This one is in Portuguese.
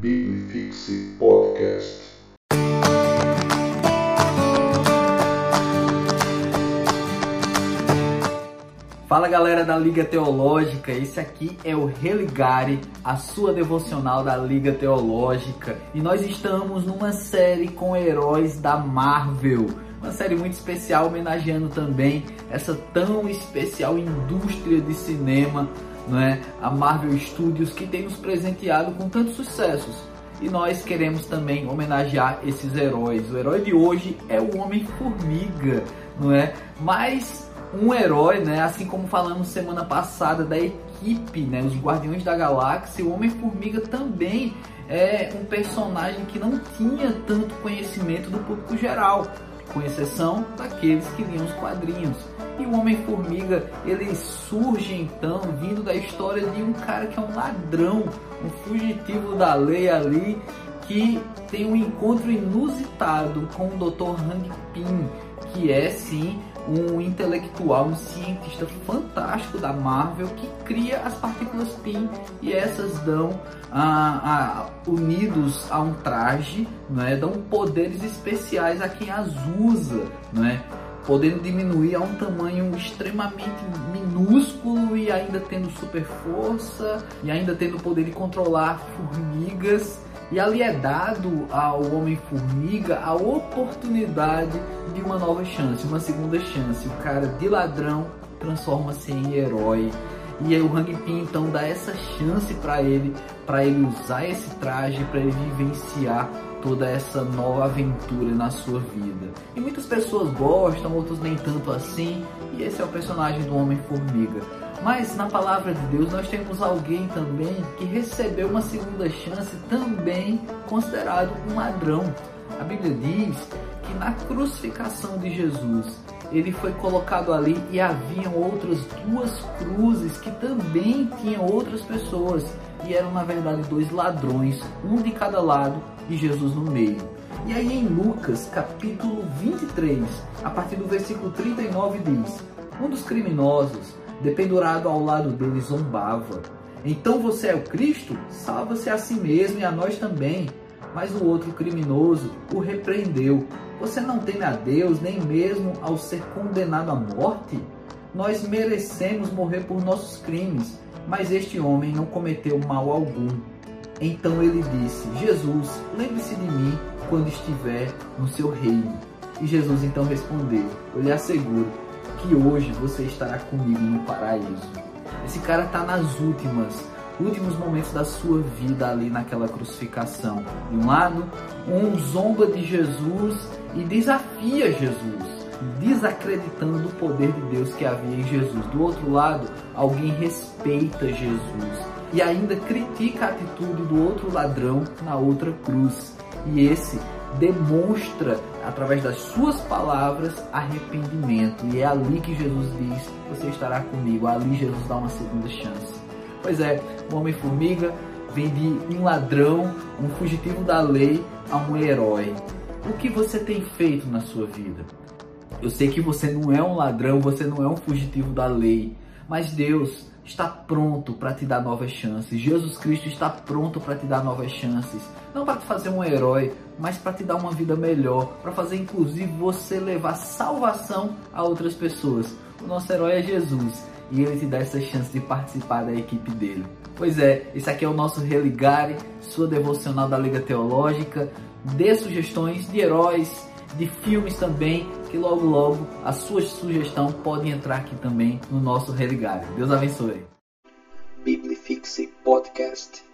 Biblifixe Podcast. Fala galera da Liga Teológica, esse aqui é o Religare, a sua devocional da Liga Teológica. E nós estamos numa série com heróis da Marvel. Uma série muito especial, homenageando também essa tão especial indústria de cinema, não é? A Marvel Studios, que tem nos presenteado com tantos sucessos. E nós queremos também homenagear esses heróis. O herói de hoje é o Homem-Formiga, não é? Mas um herói, né? Assim como falamos semana passada da equipe, né? Os Guardiões da Galáxia, o Homem-Formiga também é um personagem que não tinha tanto conhecimento do público geral, com exceção daqueles que liam os quadrinhos. E o Homem-Formiga, ele surge então vindo da história de um cara que é um ladrão, um fugitivo da lei ali, que tem um encontro inusitado com o Dr. Hank Pym, que é sim um intelectual, um cientista fantástico da Marvel que cria as partículas PIN e essas dão a, a, unidos a um traje, não é? dão poderes especiais a quem as usa, não é? podendo diminuir a um tamanho extremamente minúsculo e ainda tendo super força e ainda tendo poder de controlar formigas e ali é dado ao Homem-Formiga a oportunidade de uma nova chance, uma segunda chance. O cara de ladrão transforma-se em herói. E aí o Hang Pin então dá essa chance para ele, para ele usar esse traje, para ele vivenciar toda essa nova aventura na sua vida. E muitas pessoas gostam, outros nem tanto assim, e esse é o personagem do Homem-Formiga. Mas na palavra de Deus nós temos alguém também que recebeu uma segunda chance, também considerado um ladrão. A Bíblia diz que na crucificação de Jesus ele foi colocado ali e haviam outras duas cruzes que também tinham outras pessoas e eram na verdade dois ladrões, um de cada lado e Jesus no meio. E aí em Lucas capítulo 23, a partir do versículo 39 diz: Um dos criminosos dependurado ao lado dele, zombava. Então você é o Cristo? Salva-se a si mesmo e a nós também. Mas o outro criminoso o repreendeu. Você não teme a Deus, nem mesmo ao ser condenado à morte? Nós merecemos morrer por nossos crimes, mas este homem não cometeu mal algum. Então ele disse: Jesus, lembre-se de mim quando estiver no seu reino. E Jesus então respondeu: Eu lhe asseguro que hoje você estará comigo no paraíso. Esse cara está nas últimas, últimos momentos da sua vida ali naquela crucificação. De um lado, um zomba de Jesus e desafia Jesus, desacreditando o poder de Deus que havia em Jesus. Do outro lado, alguém respeita Jesus e ainda critica a atitude do outro ladrão na outra cruz. E esse demonstra através das suas palavras arrependimento. E é ali que Jesus diz: Você estará comigo. Ali Jesus dá uma segunda chance. Pois é, o Homem-Formiga vem de um ladrão, um fugitivo da lei, a um herói. O que você tem feito na sua vida? Eu sei que você não é um ladrão, você não é um fugitivo da lei, mas Deus está pronto para te dar novas chances. Jesus Cristo está pronto para te dar novas chances. Não para te fazer um herói, mas para te dar uma vida melhor, para fazer inclusive você levar salvação a outras pessoas. O nosso herói é Jesus e ele te dá essa chance de participar da equipe dele. Pois é, esse aqui é o nosso Religare, sua devocional da Liga Teológica. Dê sugestões de heróis, de filmes também, que logo logo a sua sugestão pode entrar aqui também no nosso Religare. Deus abençoe. Biblifixe Podcast.